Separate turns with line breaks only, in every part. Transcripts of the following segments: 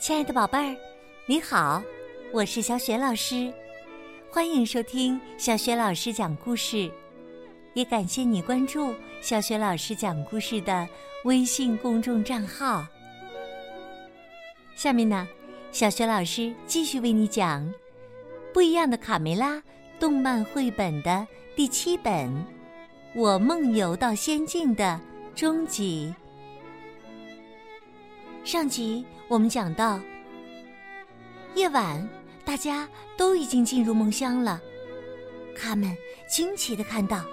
亲爱的宝贝儿，你好，我是小雪老师，欢迎收听小雪老师讲故事，也感谢你关注小雪老师讲故事的微信公众账号。下面呢，小雪老师继续为你讲《不一样的卡梅拉》动漫绘本的第七本《我梦游到仙境的终极》。上集我们讲到，夜晚大家都已经进入梦乡了。卡门惊奇的看到，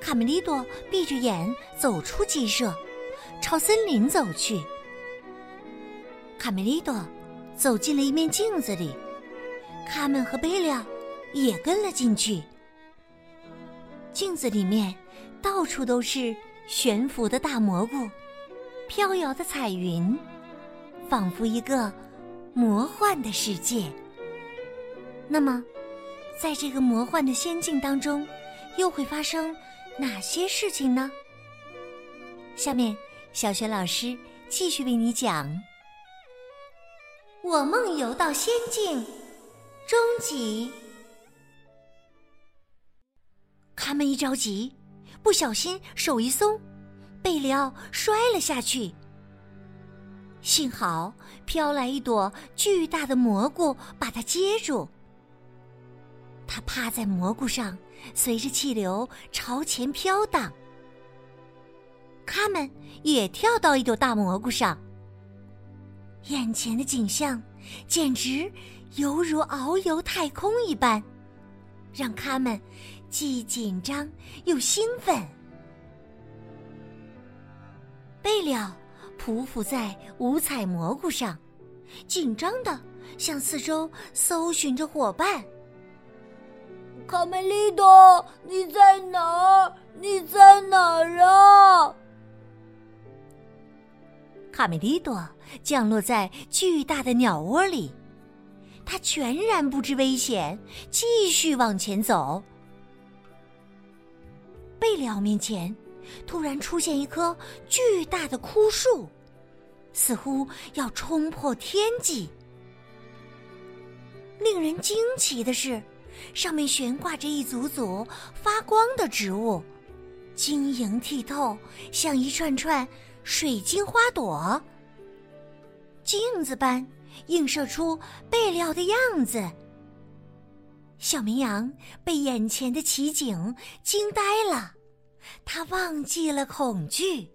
卡梅利多闭着眼走出鸡舍，朝森林走去。卡梅利多走进了一面镜子里，卡门和贝利奥也跟了进去。镜子里面到处都是悬浮的大蘑菇，飘摇的彩云。仿佛一个魔幻的世界。那么，在这个魔幻的仙境当中，又会发生哪些事情呢？下面，小雪老师继续为你讲《我梦游到仙境》终极。他们一着急，不小心手一松，贝里奥摔了下去。幸好飘来一朵巨大的蘑菇，把它接住。它趴在蘑菇上，随着气流朝前飘荡。他们也跳到一朵大蘑菇上。眼前的景象简直犹如遨游太空一般，让他们既紧张又兴奋。贝了。匍匐在五彩蘑菇上，紧张的向四周搜寻着伙伴。
卡梅利多，你在哪儿？你在哪儿啊？
卡梅利多降落在巨大的鸟窝里，他全然不知危险，继续往前走。贝里奥面前。突然出现一棵巨大的枯树，似乎要冲破天际。令人惊奇的是，上面悬挂着一组组发光的植物，晶莹剔透，像一串串水晶花朵，镜子般映射出贝料的样子。小绵羊被眼前的奇景惊呆了。他忘记了恐惧。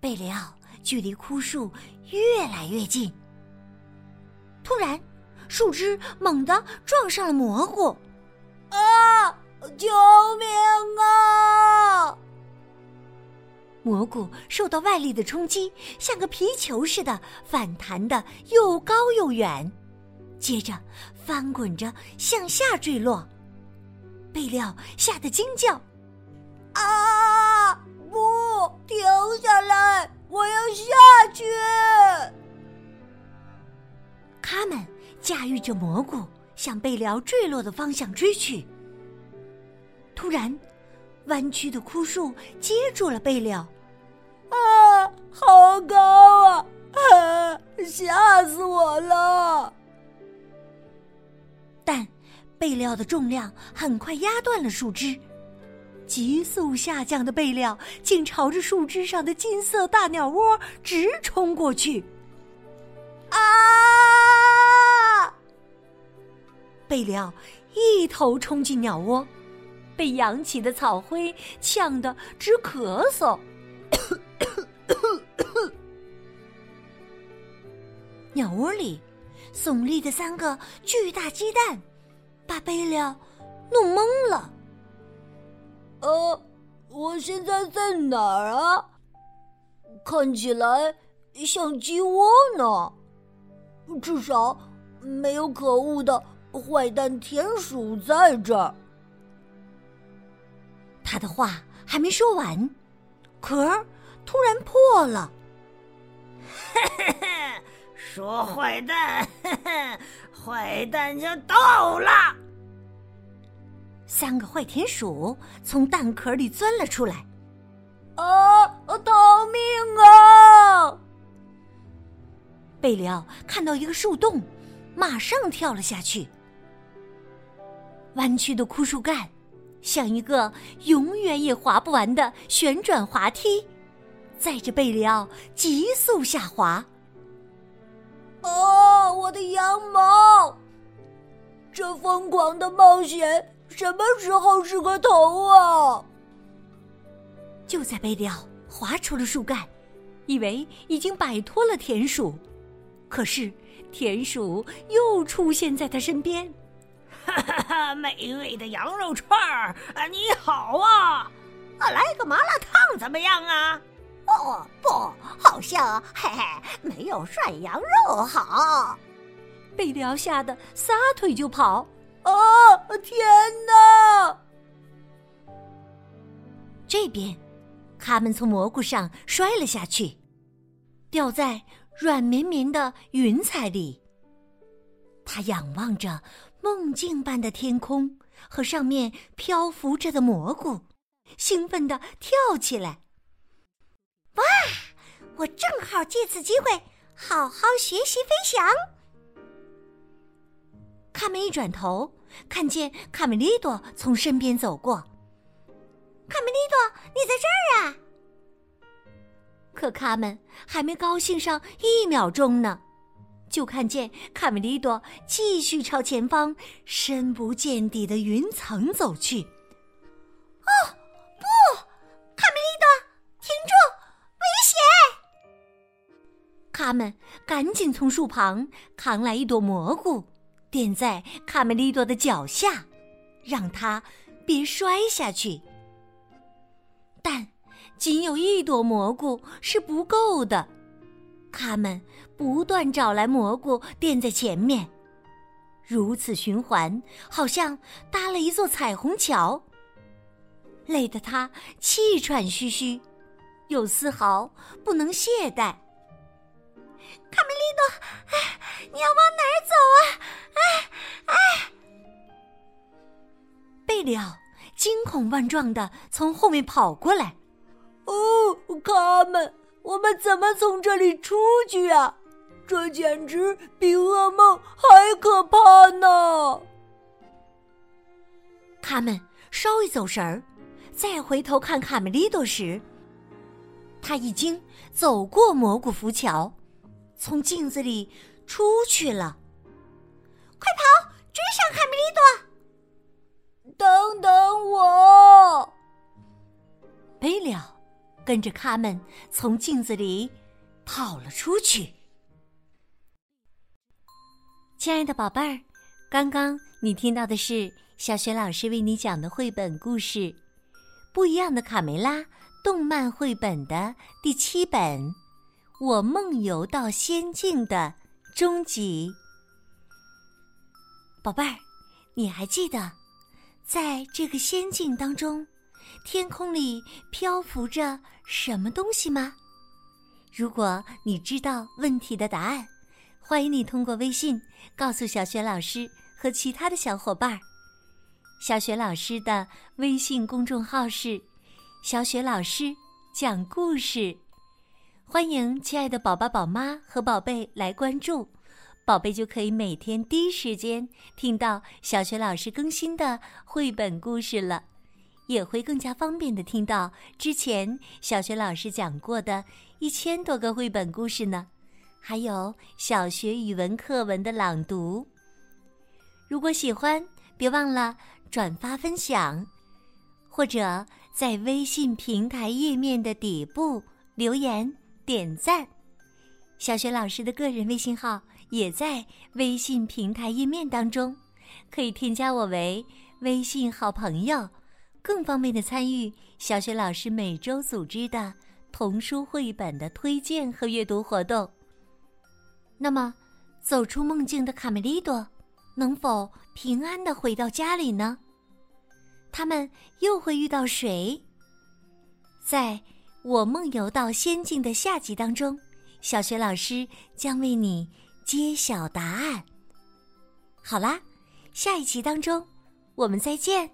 贝里奥距离枯树越来越近。突然，树枝猛地撞上了蘑菇，
啊！救命啊！
蘑菇受到外力的冲击，像个皮球似的反弹的又高又远，接着翻滚着向下坠落。贝料吓得惊叫：“
啊！不，停下来！我要下去！”
他们驾驭着蘑菇向贝辽坠落的方向追去。突然，弯曲的枯树接住了贝辽。
啊，好高啊！啊，吓死我了！
但。贝料的重量很快压断了树枝，急速下降的贝料竟朝着树枝上的金色大鸟窝直冲过去。
啊！
贝料一头冲进鸟窝，被扬起的草灰呛得直咳嗽。鸟窝里耸立的三个巨大鸡蛋。把贝利亚弄懵了。
呃，我现在在哪儿啊？看起来像鸡窝呢。至少没有可恶的坏蛋田鼠在这儿。
他的话还没说完，壳突然破了。
说坏蛋，坏蛋就到了。
三个坏田鼠从蛋壳里钻了出来。
啊！逃命啊！
贝里奥看到一个树洞，马上跳了下去。弯曲的枯树干，像一个永远也滑不完的旋转滑梯，载着贝里奥急速下滑。
的羊毛！这疯狂的冒险什么时候是个头啊？
就在贝里奥滑出了树干，以为已经摆脱了田鼠，可是田鼠又出现在他身边。
哈哈哈！美味的羊肉串儿啊，你好啊！啊，来个麻辣烫怎么样啊？
哦，不，好像嘿嘿，没有涮羊肉好。
贝辽吓得撒腿就跑。
啊！天哪！
这边，他们从蘑菇上摔了下去，掉在软绵绵的云彩里。他仰望着梦境般的天空和上面漂浮着的蘑菇，兴奋地跳起来。
哇！我正好借此机会好好学习飞翔。
卡门一转头，看见卡梅利多从身边走过。
卡梅利多，你在这儿啊！
可卡门还没高兴上一秒钟呢，就看见卡梅利多继续朝前方深不见底的云层走去。
哦，不！卡梅利多，停住！危险！
卡门赶紧从树旁扛来一朵蘑菇。垫在卡梅利多的脚下，让他别摔下去。但仅有一朵蘑菇是不够的，他们不断找来蘑菇垫在前面，如此循环，好像搭了一座彩虹桥。累得他气喘吁吁，又丝毫不能懈怠。
卡梅利多，哎，你要往哪儿走啊？哎哎！
贝里奥惊恐万状的从后面跑过来。
哦，卡门，我们怎么从这里出去啊？这简直比噩梦还可怕呢！
他们稍一走神儿，再回头看卡梅利多时，他已经走过蘑菇浮桥。从镜子里出去了，
快跑，追上卡梅利
多！等等我！
贝了跟着卡门从镜子里跑了出去。亲爱的宝贝儿，刚刚你听到的是小雪老师为你讲的绘本故事《不一样的卡梅拉》动漫绘本的第七本。我梦游到仙境的终极，宝贝儿，你还记得，在这个仙境当中，天空里漂浮着什么东西吗？如果你知道问题的答案，欢迎你通过微信告诉小雪老师和其他的小伙伴儿。小雪老师的微信公众号是“小雪老师讲故事”。欢迎亲爱的宝宝、宝妈和宝贝来关注，宝贝就可以每天第一时间听到小学老师更新的绘本故事了，也会更加方便的听到之前小学老师讲过的一千多个绘本故事呢，还有小学语文课文的朗读。如果喜欢，别忘了转发分享，或者在微信平台页面的底部留言。点赞，小雪老师的个人微信号也在微信平台页面当中，可以添加我为微信好朋友，更方便的参与小雪老师每周组织的童书绘本的推荐和阅读活动。那么，走出梦境的卡梅利多能否平安的回到家里呢？他们又会遇到谁？在。我梦游到仙境的下集当中，小学老师将为你揭晓答案。好啦，下一集当中，我们再见。